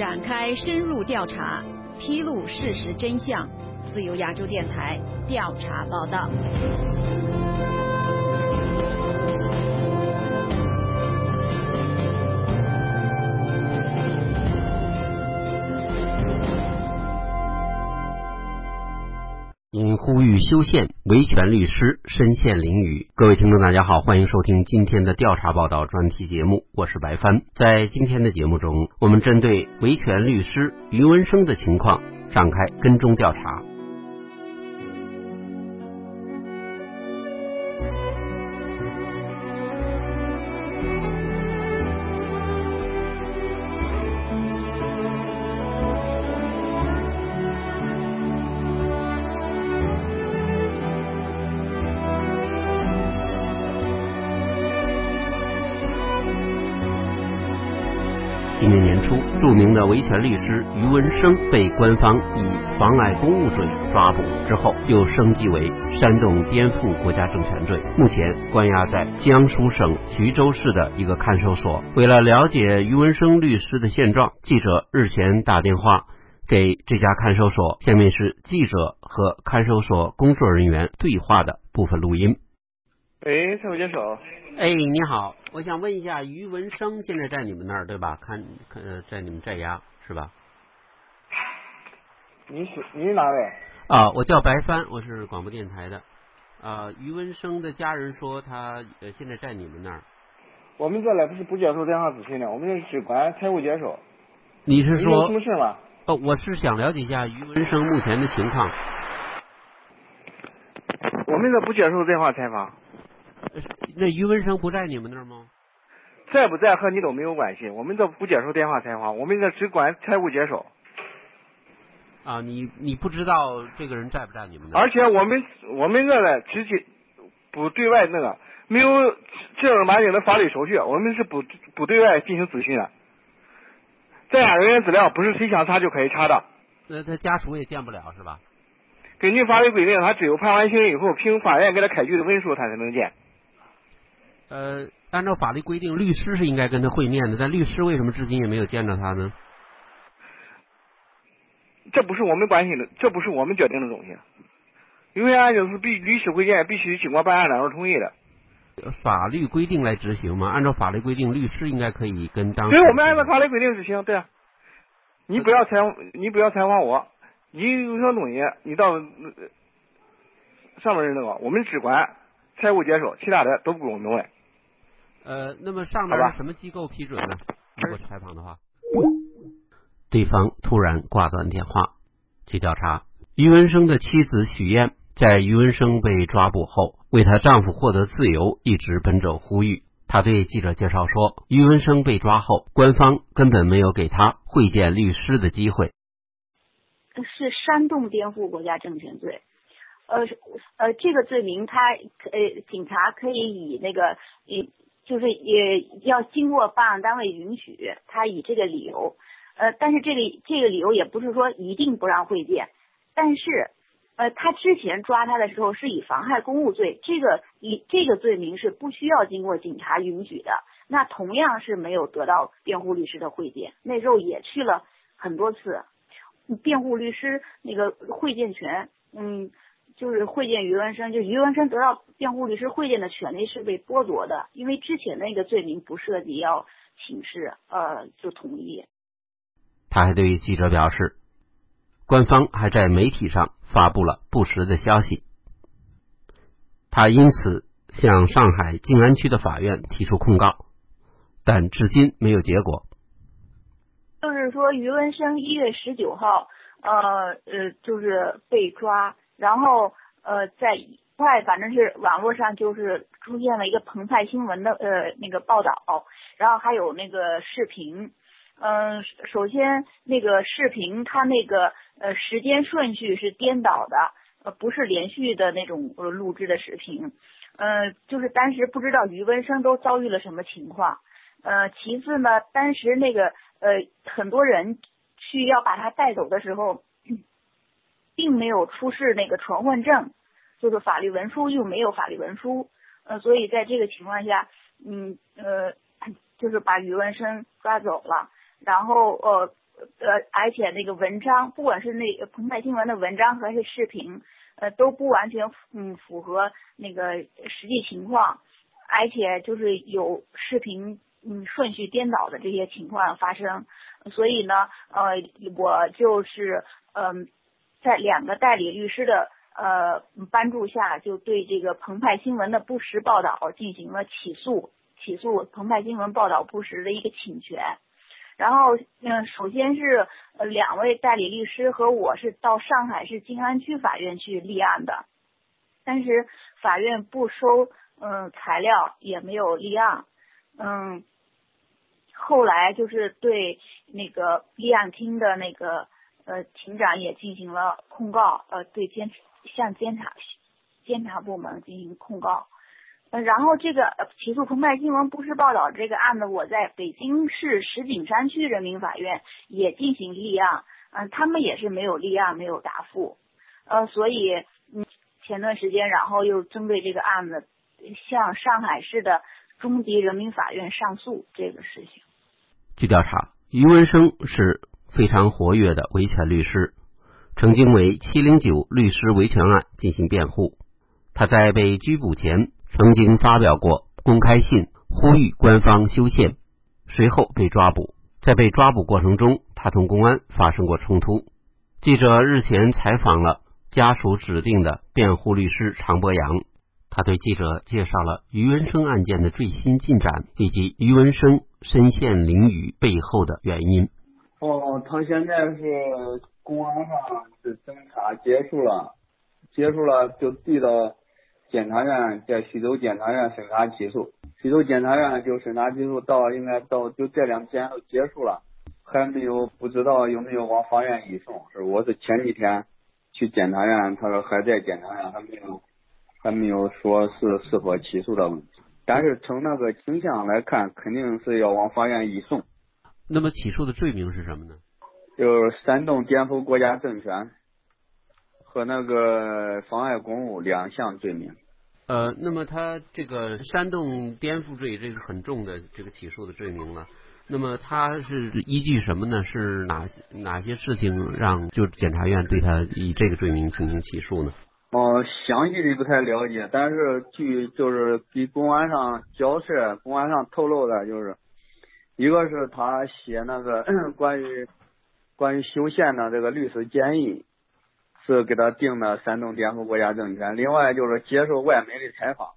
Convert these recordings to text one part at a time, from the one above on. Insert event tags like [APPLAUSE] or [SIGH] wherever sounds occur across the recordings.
展开深入调查，披露事实真相。自由亚洲电台调查报道。因呼吁修宪，维权律师身陷囹圄。各位听众，大家好，欢迎收听今天的调查报道专题节目，我是白帆。在今天的节目中，我们针对维权律师于文生的情况展开跟踪调查。年年初，著名的维权律师于文生被官方以妨碍公务罪抓捕之后，又升级为煽动颠覆国家政权罪，目前关押在江苏省徐州市的一个看守所。为了了解于文生律师的现状，记者日前打电话给这家看守所，下面是记者和看守所工作人员对话的部分录音。喂，蔡副接手。哎，你好，我想问一下，于文生现在在你们那儿对吧？看，看，在你们在押是吧？你是你是哪位？啊，我叫白帆，我是广播电台的。啊，于文生的家人说他呃现在在你们那儿。我们这来不是不接受电话咨询的，我们这是只管财务接手。你是说有什么事吗？哦，我是想了解一下于文生目前的情况。我们这不接受电话采访。那于文生不在你们那儿吗？在不在和你都没有关系，我们这不接受电话采访，我们这只管财务接收。啊，你你不知道这个人在不在你们那儿？而且我们我们这呢，直接不对外那个没有正儿八经的法律手续，我们是不不对外进行咨询的。在押人员资料不是谁想查就可以查的。那他家属也见不了是吧？根据法律规定，他只有判完刑以后，凭法院给他开具的文书，他才能见。呃，按照法律规定，律师是应该跟他会面的，但律师为什么至今也没有见着他呢？这不是我们关心的，这不是我们决定的东西。因为案件是必律师会见，必须经过办案单位同意的。法律规定来执行嘛？按照法律规定，律师应该可以跟当。对，我们按照法律规定执行。对啊，你不要采，你不要采访我。你有什么东西，你到上面人那个，我们只管财务接收，其他的都不用问。呃，那么上面是什么机构批准的？如果采访的话，对方突然挂断电话。据调查，于文生的妻子许燕在于文生被抓捕后，为她丈夫获得自由，一直奔走呼吁。她对记者介绍说，于文生被抓后，官方根本没有给他会见律师的机会。是煽动颠覆国家政权罪。呃呃，这个罪名，他呃，警察可以以那个以。就是也要经过办案单位允许，他以这个理由，呃，但是这个这个理由也不是说一定不让会见，但是，呃，他之前抓他的时候是以妨害公务罪，这个以这个罪名是不需要经过警察允许的，那同样是没有得到辩护律师的会见，那时候也去了很多次，辩护律师那个会见权，嗯。就是会见于文生，就于文生得到辩护律师会见的权利是被剥夺的，因为之前那个罪名不涉及要请示，呃，就同意。他还对记者表示，官方还在媒体上发布了不实的消息，他因此向上海静安区的法院提出控告，但至今没有结果。就是说，于文生一月十九号，呃呃，就是被抓。然后呃，在快反正是网络上就是出现了一个澎湃新闻的呃那个报道，然后还有那个视频，嗯，首先那个视频它那个呃时间顺序是颠倒的，呃不是连续的那种录制的视频，嗯，就是当时不知道余文生都遭遇了什么情况，呃，其次呢，当时那个呃很多人去要把他带走的时候。并没有出示那个传唤证，就是法律文书又没有法律文书，呃，所以在这个情况下，嗯呃，就是把余文生抓走了，然后呃呃，而且那个文章，不管是那澎湃新闻的文章还是视频，呃，都不完全嗯符合那个实际情况，而且就是有视频嗯顺序颠倒的这些情况发生，所以呢，呃，我就是嗯，在两个代理律师的呃帮助下，就对这个澎湃新闻的不实报道进行了起诉，起诉澎湃新闻报道不实的一个侵权。然后，嗯，首先是呃两位代理律师和我是到上海市静安区法院去立案的，但是法院不收嗯材料，也没有立案，嗯，后来就是对那个立案厅的那个呃庭长也进行了控告，呃对监向监察监察部门进行控告。呃，然后这个起诉澎湃新闻不实报道这个案子，我在北京市石景山区人民法院也进行立案，嗯，他们也是没有立案，没有答复，呃，所以嗯，前段时间，然后又针对这个案子向上海市的中级人民法院上诉这个事情。据调查，于文生是非常活跃的维权律师，曾经为七零九律师维权案进行辩护。他在被拘捕前。曾经发表过公开信，呼吁官方修宪，随后被抓捕。在被抓捕过程中，他同公安发生过冲突。记者日前采访了家属指定的辩护律师常博洋，他对记者介绍了于文生案件的最新进展以及于文生身陷囹圄背后的原因。哦，他现在是公安上是侦查结束了，结束了就递到。检察院在徐州检察院审查起诉，徐州检察院就审查起诉到应该到就这两天都结束了，还没有不知道有没有往法院移送。是我是前几天去检察院，他说还在检察院，还没有还没有说是是否起诉的问题。但是从那个倾向来看，肯定是要往法院移送。那么起诉的罪名是什么呢？就是煽动颠覆国家政权。和那个妨碍公务两项罪名。呃，那么他这个煽动颠覆罪，这个很重的这个起诉的罪名了。那么他是依据什么呢？是哪哪些事情让就检察院对他以这个罪名进行起诉呢？哦，详细的不太了解，但是据就是给公安上交涉，公安上透露的就是，一个是他写那个 [CLEARS THROAT] 关于关于修宪的这个律师建议。是给他定的煽动颠覆国家政权，另外就是接受外媒的采访，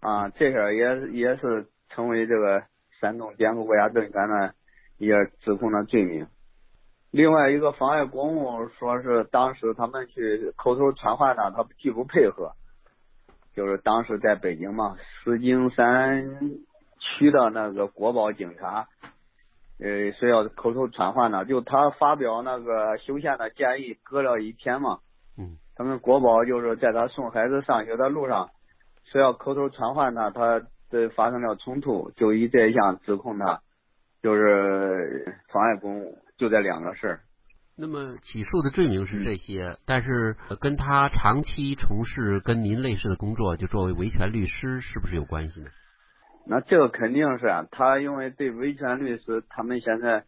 啊，这些也也是成为这个煽动颠覆国家政权的一些指控的罪名。另外一个妨碍公务，说是当时他们去口头传唤他，他拒不配合，就是当时在北京嘛，石景山区的那个国宝警察。呃，是要口头传唤的，就他发表那个修宪的建议，隔了一天嘛。嗯。他们国宝就是在他送孩子上学的路上，是要口头传唤他，他这发生了冲突，就以这一项指控他，就是妨碍公务，就这两个事儿。那么起诉的罪名是这些，但是跟他长期从事跟您类似的工作，就作为维权律师，是不是有关系呢？那这个肯定是啊，他因为对维权律师，他们现在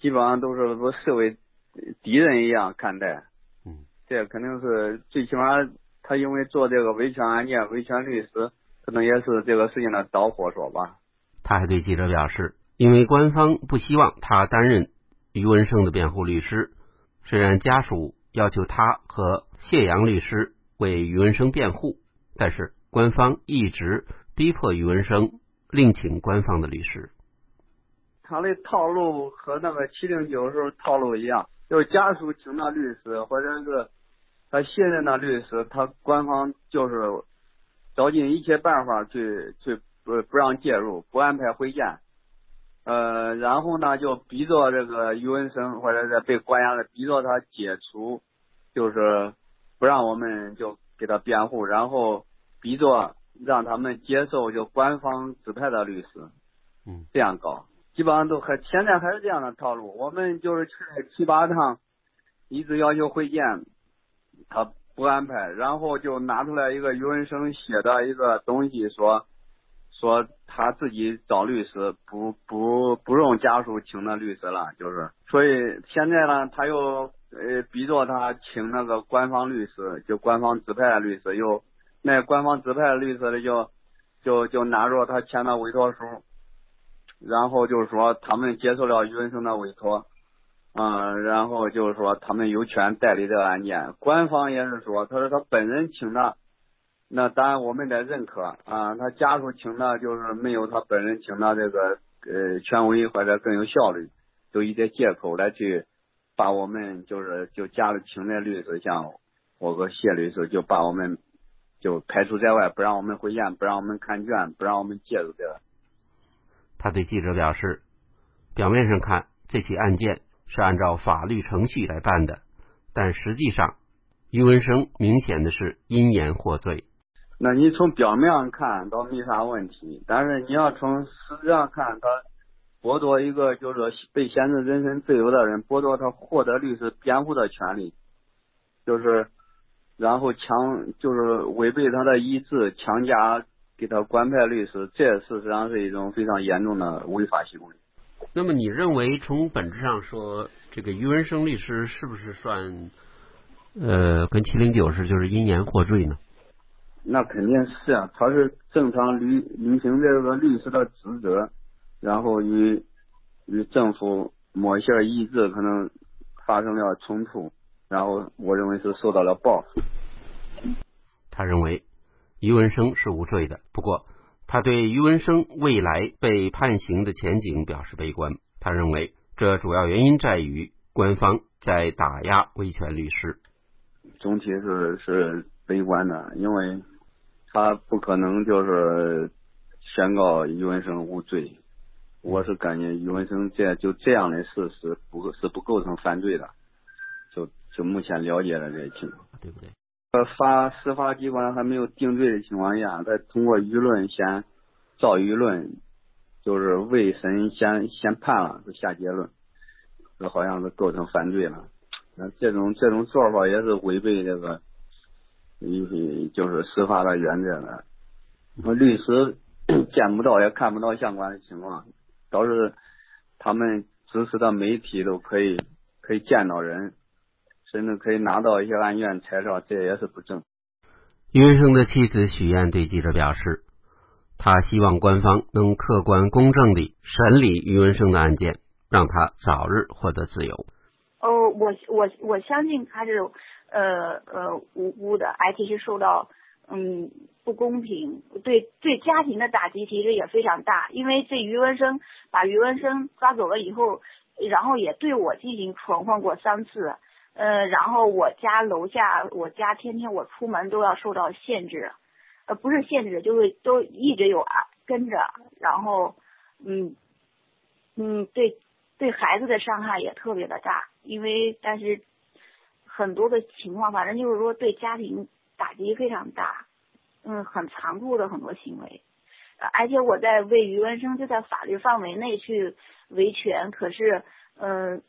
基本上都是不视为敌人一样看待。嗯，这肯定是最起码他因为做这个维权案件，维权律师可能也是这个事情的导火索吧。他还对记者表示，因为官方不希望他担任于文生的辩护律师，虽然家属要求他和谢阳律师为于文生辩护，但是官方一直逼迫于文生。另请官方的律师。他的套路和那个七零九时候套路一样，就是家属请的律师，或者是他信任的律师，他官方就是找尽一切办法去去不不让介入，不安排会见。呃，然后呢，就逼着这个余文生或者是被关押的，逼着他解除，就是不让我们就给他辩护，然后逼着。让他们接受就官方指派的律师，嗯，这样搞，基本上都还现在还是这样的套路。我们就是去了七八趟，一直要求会见，他不安排，然后就拿出来一个于文生写的一个东西，说说他自己找律师，不不不用家属请的律师了，就是，所以现在呢，他又呃逼着他请那个官方律师，就官方指派的律师，又那官方指派律师的，就就就拿着他签的委托书，然后就是说他们接受了于文生的委托，嗯，然后就是说他们有权代理这个案件，官方也是说，他说他本人请的。那当然我们得认可啊，他家属请的就是没有他本人请的这个呃权威或者更有效率，就一些借口来去把我们就是就家里请的律师，像我和谢律师就把我们就排除在外，不让我们回验，不让我们看卷，不让我们介入这个。他对记者表示，表面上看这起案件是按照法律程序来办的，但实际上于文生明显的是因言获罪。那你从表面上看倒没啥问题，但是你要从实质上看，他剥夺一个就是说被限制人身自由的人，剥夺他获得律师辩护的权利，就是然后强就是违背他的意志，强加给他官派律师，这事实上是一种非常严重的违法行为。那么你认为从本质上说，这个于文生律师是不是算呃跟七零九是就是因言获罪呢？那肯定是啊，他是正常履履行这个律师的职责，然后与与政府某些意志可能发生了冲突，然后我认为是受到了报复。他认为于文生是无罪的，不过他对于文生未来被判刑的前景表示悲观。他认为这主要原因在于官方在打压维权律师。总体是是悲观的，因为。他不可能就是宣告于文生无罪，我是感觉于文生这就这样的事实不是不构成犯罪的，就就目前了解的这些情况，对不对？呃，法司法机关还没有定罪的情况下，再通过舆论先造舆论，就是未审先先判了，就下结论，这好像是构成犯罪了。那这种这种做法也是违背这个。一就是司法的原则了，律师 [CLEARS THROAT] 见不到也看不到相关的情况，倒是他们支持的媒体都可以可以见到人，甚至可以拿到一些案卷材料，这也是不正。于文生的妻子许燕对记者表示，她希望官方能客观公正地审理于文生的案件，让他早日获得自由。哦，我我我相信他是。呃呃，无辜的，而且是受到嗯不公平，对对家庭的打击其实也非常大。因为这于文生把于文生抓走了以后，然后也对我进行传唤过三次，呃，然后我家楼下，我家天天我出门都要受到限制，呃，不是限制，就是都一直有啊跟着，然后嗯嗯，对对孩子的伤害也特别的大，因为但是。很多的情况，反正就是说对家庭打击非常大，嗯，很残酷的很多行为，而且我在为余文生就在法律范围内去维权，可是，嗯，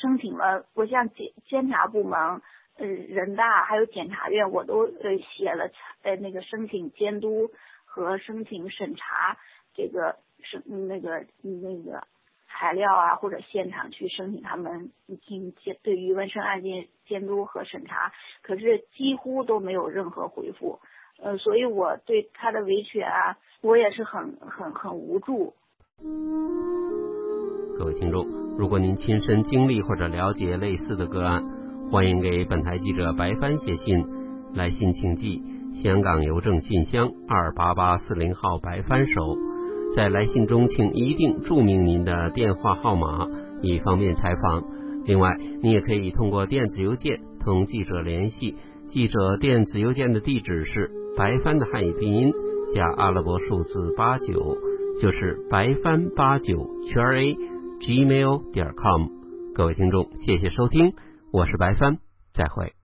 申请了，我像监监察部门，呃，人大还有检察院，我都呃写了呃那个申请监督和申请审查这个是那个那个。材料啊，或者现场去申请他们进行监对于纹身案件监督和审查，可是几乎都没有任何回复，呃，所以我对他的维权啊，我也是很很很无助。嗯各位听众，如果您亲身经历或者了解类似的个案，欢迎给本台记者白帆写信，来信请寄香港邮政信箱二八八四零号白帆收。在来信中，请一定注明您的电话号码，以方便采访。另外，你也可以通过电子邮件同记者联系。记者电子邮件的地址是白帆的汉语拼音加阿拉伯数字八九，就是白帆八九圈 a gmail 点 com。各位听众，谢谢收听，我是白帆，再会。